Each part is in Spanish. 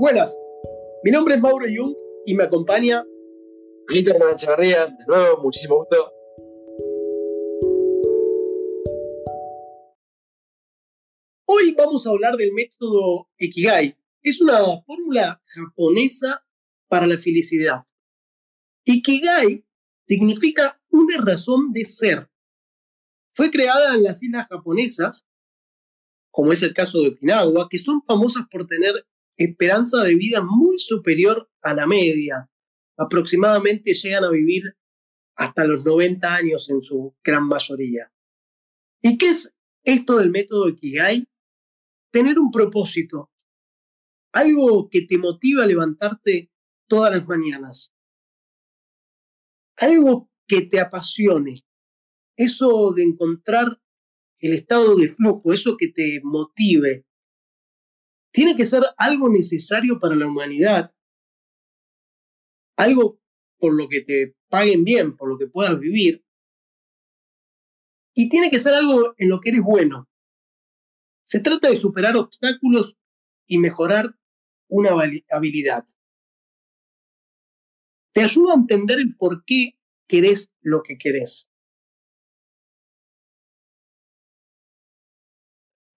Buenas, mi nombre es Mauro Jung y me acompaña Peter Echeverría, de nuevo, muchísimo gusto. Hoy vamos a hablar del método Ikigai. Es una fórmula japonesa para la felicidad. Ikigai significa una razón de ser. Fue creada en las islas japonesas, como es el caso de Okinawa, que son famosas por tener esperanza de vida muy superior a la media. Aproximadamente llegan a vivir hasta los 90 años en su gran mayoría. ¿Y qué es esto del método Ikigai? tener un propósito, algo que te motiva a levantarte todas las mañanas, algo que te apasione, eso de encontrar el estado de flujo, eso que te motive, tiene que ser algo necesario para la humanidad, algo por lo que te paguen bien, por lo que puedas vivir, y tiene que ser algo en lo que eres bueno, se trata de superar obstáculos y mejorar una habilidad. Te ayuda a entender el por qué querés lo que querés.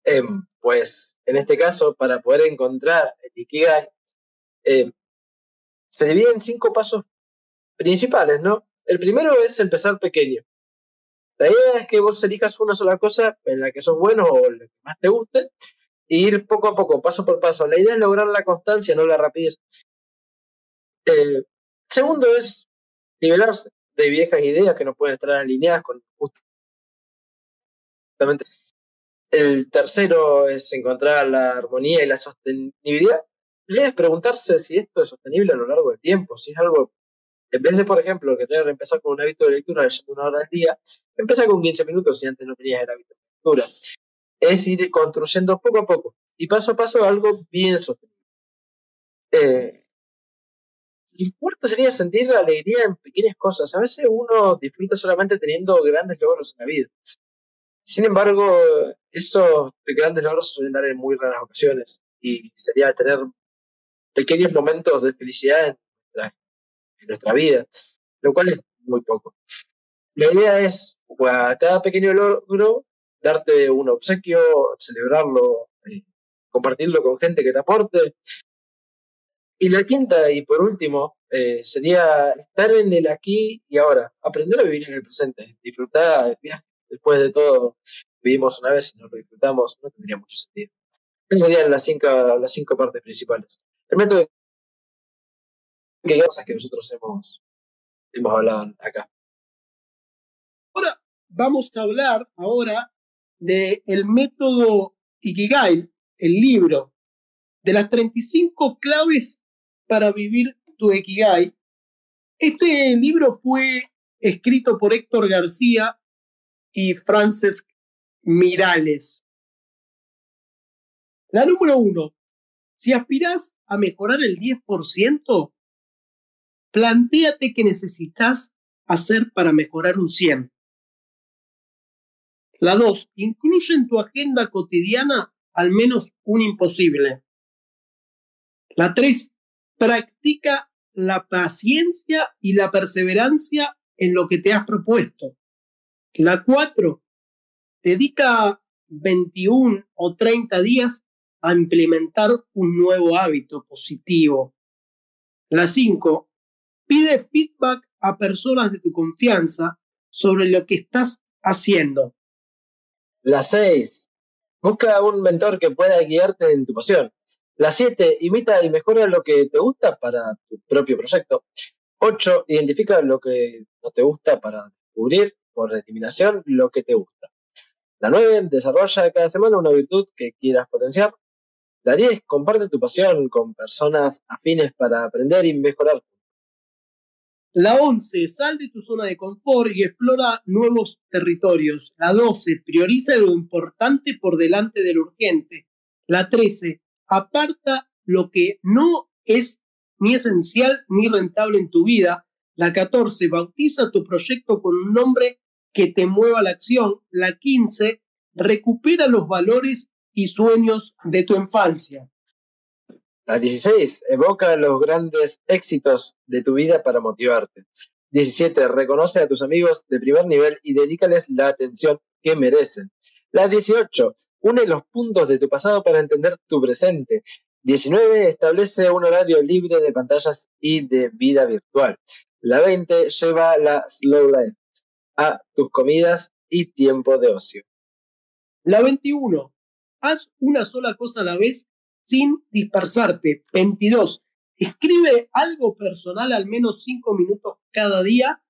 Em, pues en este caso, para poder encontrar el Ikigai, em, se divide en cinco pasos principales, ¿no? El primero es empezar pequeño. La idea es que vos elijas una sola cosa en la que sos bueno o la que más te guste e ir poco a poco, paso por paso. La idea es lograr la constancia, no la rapidez. Eh, segundo es nivelarse de viejas ideas que no pueden estar alineadas con justamente. El tercero es encontrar la armonía y la sostenibilidad. Idea es preguntarse si esto es sostenible a lo largo del tiempo, si es algo en vez de, por ejemplo, que tener empezar con un hábito de lectura leyendo una hora al día, empieza con 15 minutos si antes no tenías el hábito de lectura. Es ir construyendo poco a poco y paso a paso algo bien sostenible. Eh, cuarto sería sentir la alegría en pequeñas cosas. A veces uno disfruta solamente teniendo grandes logros en la vida. Sin embargo, estos grandes logros suelen dar en muy raras ocasiones y sería tener pequeños momentos de felicidad en nuestra vida, lo cual es muy poco. La idea es, a cada pequeño logro, darte un obsequio, celebrarlo, eh, compartirlo con gente que te aporte. Y la quinta, y por último, eh, sería estar en el aquí y ahora, aprender a vivir en el presente, disfrutar el viaje. Después de todo, vivimos una vez y no lo disfrutamos, no tendría mucho sentido. Esas serían las cinco, las cinco partes principales. El método que cosas que nosotros hemos, hemos hablado acá. Ahora vamos a hablar ahora del el método Ikigai, el libro, de las 35 claves para vivir tu Ikigai. Este libro fue escrito por Héctor García y Frances Mirales. La número uno, si aspiras a mejorar el 10%, plantéate qué necesitas hacer para mejorar un 100. La 2. Incluye en tu agenda cotidiana al menos un imposible. La 3. Practica la paciencia y la perseverancia en lo que te has propuesto. La 4. Dedica 21 o 30 días a implementar un nuevo hábito positivo. La 5. Pide feedback a personas de tu confianza sobre lo que estás haciendo. La 6. Busca un mentor que pueda guiarte en tu pasión. La 7. Imita y mejora lo que te gusta para tu propio proyecto. 8. Identifica lo que no te gusta para descubrir por eliminación lo que te gusta. La 9. Desarrolla cada semana una virtud que quieras potenciar. La 10. Comparte tu pasión con personas afines para aprender y mejorar la 11, sal de tu zona de confort y explora nuevos territorios. La 12, prioriza lo importante por delante de lo urgente. La 13, aparta lo que no es ni esencial ni rentable en tu vida. La 14, bautiza tu proyecto con un nombre que te mueva la acción. La 15, recupera los valores y sueños de tu infancia. La 16. Evoca los grandes éxitos de tu vida para motivarte. 17. Reconoce a tus amigos de primer nivel y dedícales la atención que merecen. La 18. Une los puntos de tu pasado para entender tu presente. 19. Establece un horario libre de pantallas y de vida virtual. La 20. Lleva la slow life a tus comidas y tiempo de ocio. La 21. Haz una sola cosa a la vez sin dispersarte. 22. Escribe algo personal al menos 5 minutos cada día.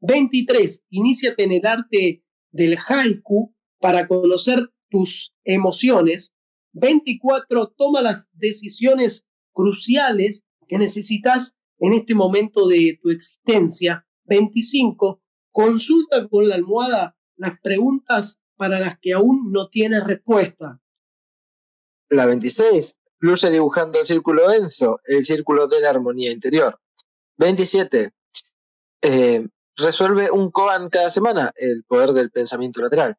23. Iníciate en el arte del haiku para conocer tus emociones. 24. Toma las decisiones cruciales que necesitas en este momento de tu existencia. 25. Consulta con la almohada las preguntas para las que aún no tienes respuesta. La 26. Fluye dibujando el círculo Enso, el círculo de la armonía interior. 27. Eh, resuelve un koan cada semana, el poder del pensamiento lateral.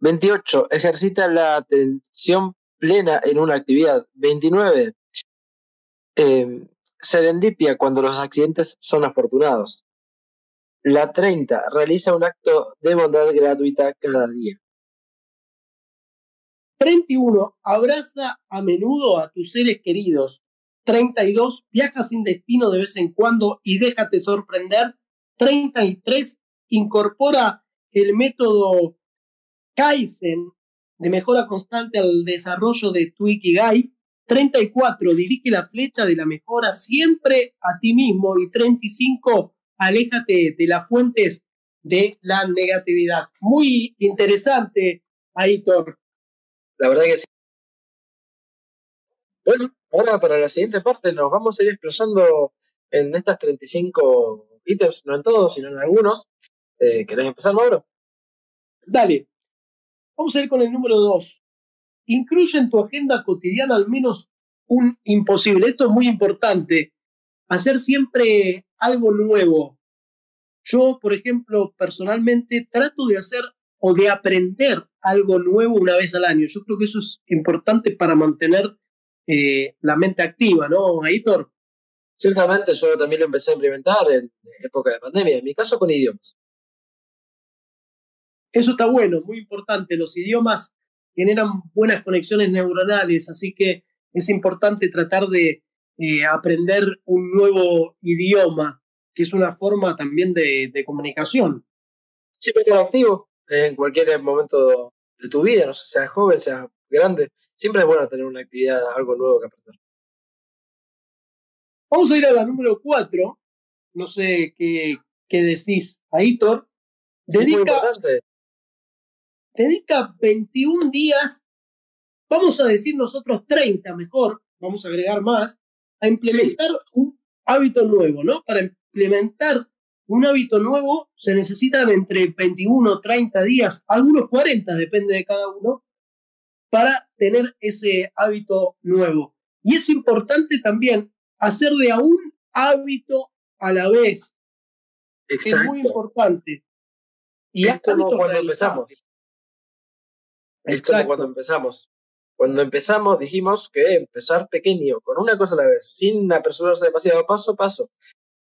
28. Ejercita la atención plena en una actividad. 29. Eh, serendipia cuando los accidentes son afortunados. La 30. Realiza un acto de bondad gratuita cada día. 31. Abraza a menudo a tus seres queridos. 32. Viaja sin destino de vez en cuando y déjate sorprender. 33. Incorpora el método Kaizen de mejora constante al desarrollo de tu Ikigai. 34. Dirige la flecha de la mejora siempre a ti mismo. Y 35. Aléjate de las fuentes de la negatividad. Muy interesante, Aitor. La verdad que sí. Bueno, ahora para la siguiente parte nos vamos a ir explayando en estas 35 ítems, no en todos, sino en algunos. Eh, ¿Querés empezar, Mauro? Dale. Vamos a ir con el número 2. Incluye en tu agenda cotidiana al menos un imposible. Esto es muy importante. Hacer siempre algo nuevo. Yo, por ejemplo, personalmente trato de hacer o de aprender algo nuevo una vez al año. Yo creo que eso es importante para mantener eh, la mente activa, ¿no, Aitor? Ciertamente, yo también lo empecé a implementar en época de pandemia, en mi caso con idiomas. Eso está bueno, muy importante. Los idiomas generan buenas conexiones neuronales, así que es importante tratar de eh, aprender un nuevo idioma, que es una forma también de, de comunicación. Siempre estar activo, en cualquier momento de tu vida, no sé, seas joven, seas grande, siempre es bueno tener una actividad, algo nuevo que aprender. Vamos a ir a la número 4. No sé qué, qué decís, Aitor. Dedica, dedica 21 días, vamos a decir nosotros 30 mejor, vamos a agregar más, a implementar un hábito nuevo, ¿no? Para implementar un hábito nuevo se necesitan entre 21, 30 días, algunos 40, depende de cada uno, para tener ese hábito nuevo. Y es importante también hacer de a un hábito a la vez. Es muy importante. Y es como cuando empezamos. Es como cuando empezamos. Cuando empezamos dijimos que empezar pequeño, con una cosa a la vez, sin apresurarse demasiado, paso a paso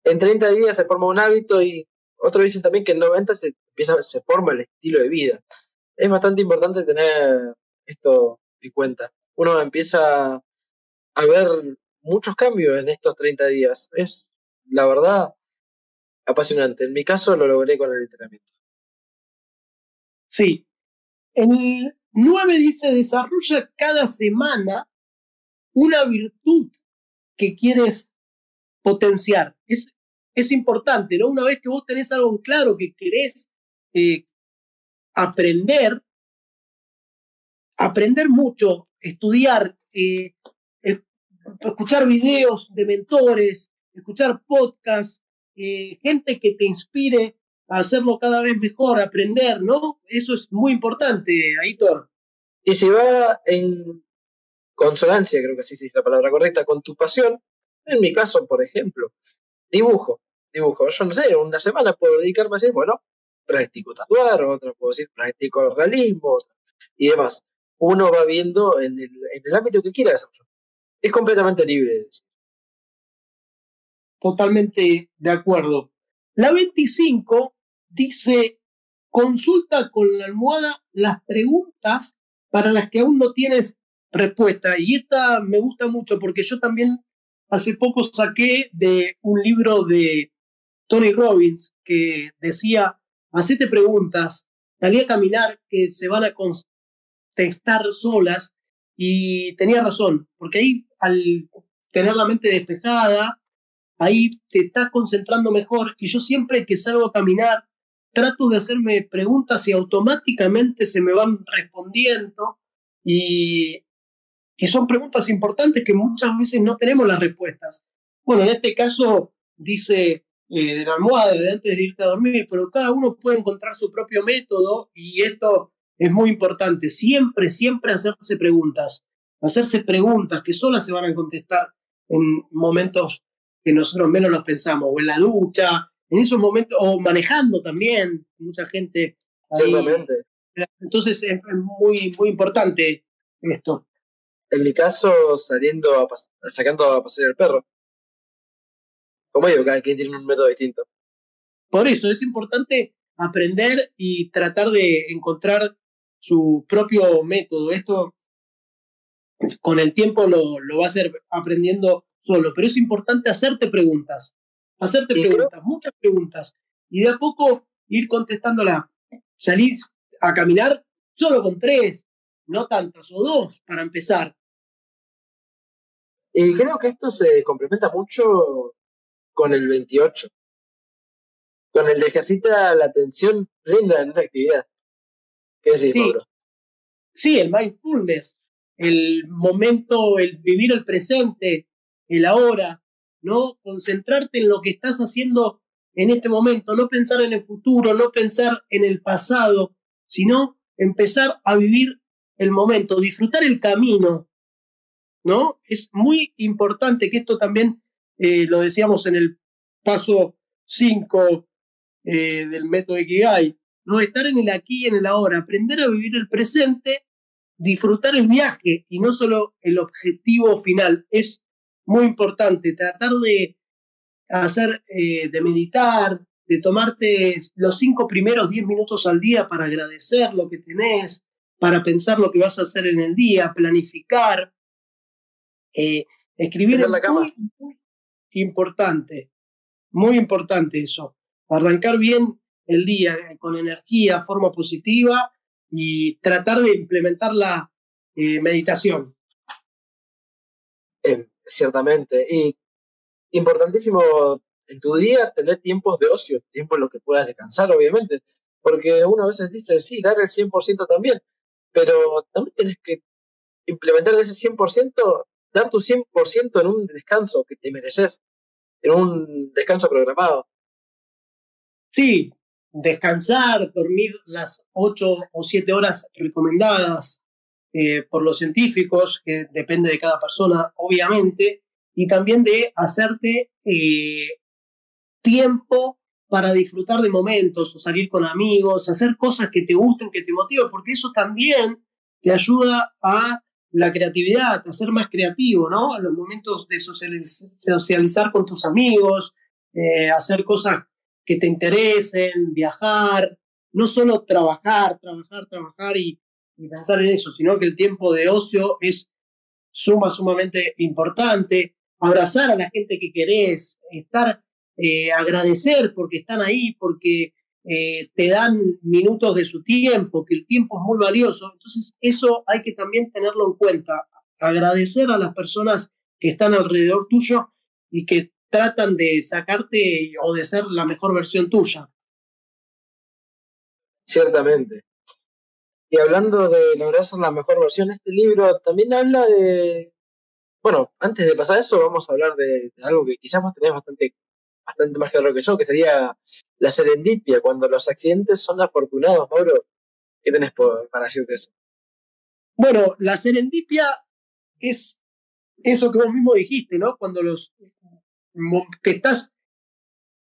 en 30 días se forma un hábito y otros dicen también que en 90 se, empieza, se forma el estilo de vida. Es bastante importante tener esto en cuenta. Uno empieza a ver muchos cambios en estos 30 días. Es, la verdad, apasionante. En mi caso lo logré con el entrenamiento. Sí. El 9 dice, desarrolla cada semana una virtud que quieres potenciar. Es, es importante, ¿no? Una vez que vos tenés algo en claro que querés eh, aprender, aprender mucho, estudiar, eh, escuchar videos de mentores, escuchar podcasts, eh, gente que te inspire hacerlo cada vez mejor, aprender, ¿no? Eso es muy importante, Aitor. Y si va en consonancia, creo que sí es la palabra correcta, con tu pasión, en mi caso, por ejemplo, dibujo, dibujo. Yo no sé, una semana puedo dedicarme a decir, bueno, practico tatuar, otra puedo decir practico realismo y demás. Uno va viendo en el, en el ámbito que quiera desarrollar. es completamente libre. Totalmente de acuerdo. La 25 dice, consulta con la almohada las preguntas para las que aún no tienes respuesta. Y esta me gusta mucho porque yo también hace poco saqué de un libro de Tony Robbins que decía, hacete preguntas, salí a caminar que se van a contestar solas y tenía razón, porque ahí al tener la mente despejada, ahí te estás concentrando mejor y yo siempre que salgo a caminar trato de hacerme preguntas y automáticamente se me van respondiendo y, y son preguntas importantes que muchas veces no tenemos las respuestas. Bueno, en este caso dice eh, de la almohada de antes de irte a dormir, pero cada uno puede encontrar su propio método y esto es muy importante. Siempre, siempre hacerse preguntas, hacerse preguntas que solas se van a contestar en momentos que nosotros menos los pensamos, o en la ducha, en esos momentos, o manejando también, mucha gente. Entonces es muy, muy importante esto. En mi caso, saliendo a sacando a pasear el perro. Como digo, cada quien tiene un método distinto. Por eso es importante aprender y tratar de encontrar su propio método. Esto con el tiempo lo, lo va a hacer aprendiendo solo, pero es importante hacerte preguntas, hacerte preguntas, muchas preguntas, y de a poco ir contestándola. Salir a caminar solo con tres, no tantas, o dos para empezar. Y creo que esto se complementa mucho con el 28. Con el de ejercita la atención plena en una actividad. ¿Qué decís, sí. Sí, el mindfulness, el momento, el vivir el presente, el ahora, ¿no? Concentrarte en lo que estás haciendo en este momento, no pensar en el futuro, no pensar en el pasado, sino empezar a vivir el momento, disfrutar el camino, ¿no? Es muy importante que esto también eh, lo decíamos en el paso 5 eh, del método Ikigai, ¿no? Estar en el aquí y en el ahora, aprender a vivir el presente, disfrutar el viaje y no solo el objetivo final. Es muy importante tratar de hacer, eh, de meditar, de tomarte los cinco primeros diez minutos al día para agradecer lo que tenés, para pensar lo que vas a hacer en el día, planificar, escribir en la cama importante, muy importante eso. Arrancar bien el día eh, con energía, forma positiva y tratar de implementar la eh, meditación. Ciertamente. Y importantísimo en tu día tener tiempos de ocio, tiempos en los que puedas descansar, obviamente. Porque uno a veces dice, sí, dar el 100% también, pero también tienes que implementar ese 100% dar tu 100% en un descanso que te mereces, en un descanso programado. Sí, descansar, dormir las 8 o 7 horas recomendadas eh, por los científicos, que depende de cada persona, obviamente, y también de hacerte eh, tiempo para disfrutar de momentos o salir con amigos, hacer cosas que te gusten, que te motiven, porque eso también te ayuda a la creatividad, a ser más creativo, ¿no? A los momentos de socializar con tus amigos, eh, hacer cosas que te interesen, viajar, no solo trabajar, trabajar, trabajar y, pensar en eso, sino que el tiempo de ocio es suma, sumamente importante. Abrazar a la gente que querés, estar, eh, agradecer porque están ahí, porque eh, te dan minutos de su tiempo, que el tiempo es muy valioso. Entonces, eso hay que también tenerlo en cuenta. Agradecer a las personas que están alrededor tuyo y que tratan de sacarte o de ser la mejor versión tuya. Ciertamente. Y hablando de lograr ser la mejor versión, este libro también habla de... Bueno, antes de pasar eso, vamos a hablar de, algo que quizás vos tenés bastante bastante más claro que yo, que sería la serendipia, cuando los accidentes son afortunados, Mauro. ¿Qué tenés para decir de eso? Bueno, la serendipia es eso que vos mismo dijiste, ¿no? Cuando los que estás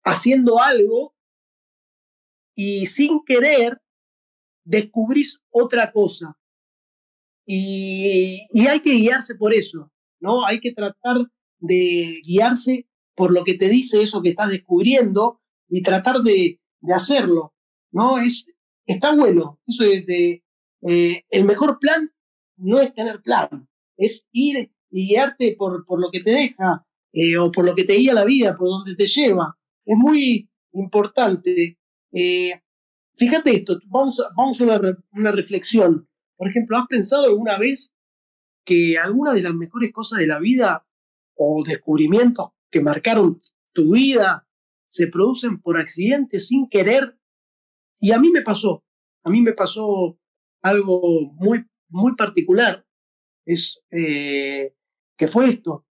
haciendo algo y sin querer descubrís otra cosa. Y, hay que guiarse por eso, ¿no? Hay que tratar de guiarse por lo que te dice eso que estás descubriendo y tratar de, hacerlo, ¿no? Es, está bueno, eso de, eh, el mejor plan no es tener plan, es ir y guiarte por, por lo que te deja eh, o por lo que te guía la vida, por donde te lleva. Es muy importante. Eh, fíjate esto, vamos a, vamos a una, reflexión. Por ejemplo, ¿has pensado alguna vez que alguna de las mejores cosas de la vida o descubrimientos que marcaron tu vida se producen por accidente, sin querer? Y a mí me pasó, a mí me pasó algo muy, muy particular, es eh, que fue esto,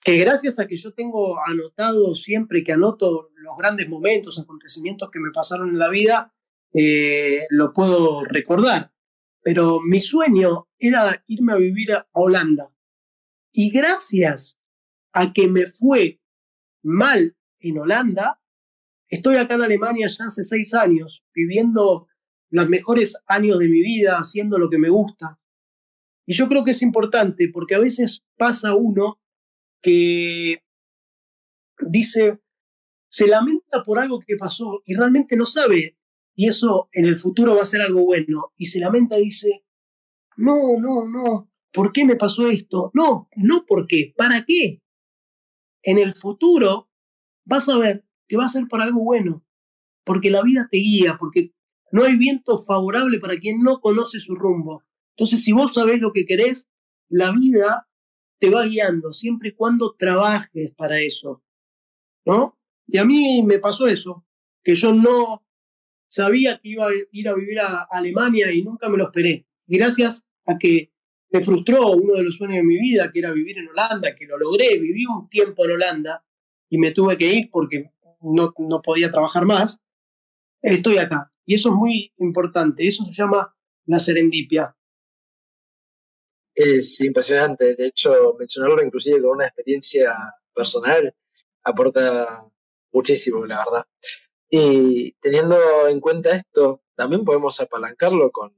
que gracias a que yo tengo anotado siempre que anoto los grandes momentos, acontecimientos que me pasaron en la vida, eh, lo puedo recordar. Pero mi sueño era irme a vivir a Holanda. Y gracias a que me fue mal en Holanda, estoy acá en Alemania ya hace seis años, viviendo los mejores años de mi vida, haciendo lo que me gusta. Y yo creo que es importante porque a veces pasa uno que dice, se lamenta por algo que pasó y realmente no sabe y eso en el futuro va a ser algo bueno. Y se lamenta y dice, no, no, no, ¿por qué me pasó esto? No, no por qué, ¿para qué? En el futuro vas a ver que va a ser para algo bueno, porque la vida te guía, porque no hay viento favorable para quien no conoce su rumbo. Entonces, si vos sabés lo que querés, la vida te va guiando siempre y cuando trabajes para eso. ¿No? Y a mí me pasó eso, que yo no sabía que iba a ir a vivir a Alemania y nunca me lo esperé. Gracias a que me frustró uno de los sueños de mi vida, que era vivir en Holanda, que lo logré, viví un tiempo en Holanda y me tuve que ir porque no, no podía trabajar más, estoy acá. Y eso es muy importante, eso se llama la serendipia. Es impresionante, de hecho, mencionarlo inclusive con una experiencia personal aporta muchísimo, la verdad. Y teniendo en cuenta esto, también podemos apalancarlo con,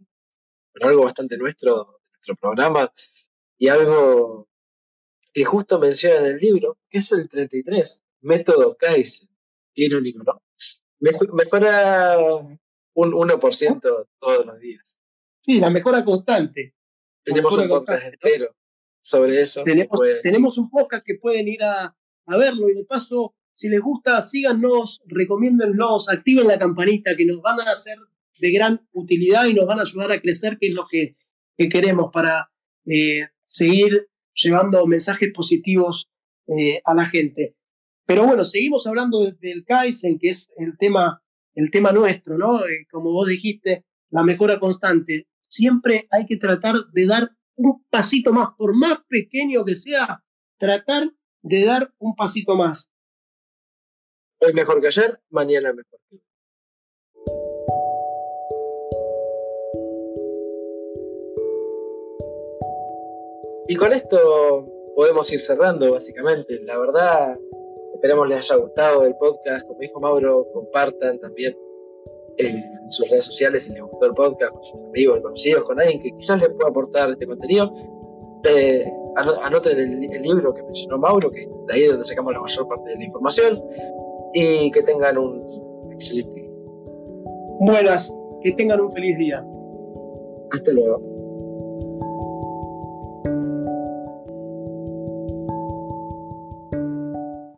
algo bastante nuestro, nuestro programa, y algo que justo menciona en el libro, que es el 33, método Kaizen. Irónico, ¿no? Mejora un 1% todos los días. Sí, la mejora constante. Tenemos un podcast entero sobre eso. Tenemos, un podcast que pueden ir a, a verlo y de paso si les gusta, síganos, recomiéndennos, activen la campanita que nos van a hacer de gran utilidad y nos van a ayudar a crecer, que es lo que, queremos para eh, seguir llevando mensajes positivos eh, a la gente. Pero bueno, seguimos hablando del Kaizen, que es el tema, el tema nuestro, ¿no? Eh, como vos dijiste, la mejora constante. Siempre hay que tratar de dar un pasito más, por más pequeño que sea, tratar de dar un pasito más. Hoy mejor que ayer, mañana mejor que hoy. Y con esto podemos ir cerrando, básicamente. La verdad, esperamos les haya gustado el podcast. Como dijo Mauro, compartan también en sus redes sociales gustó el podcast, con sus amigos, conocidos, con alguien que quizás les pueda aportar este contenido. Eh, anoten el, el, libro que mencionó Mauro, que es de ahí donde sacamos la mayor parte de la información y que tengan un excelente día. Buenas, que tengan un feliz día. Hasta luego.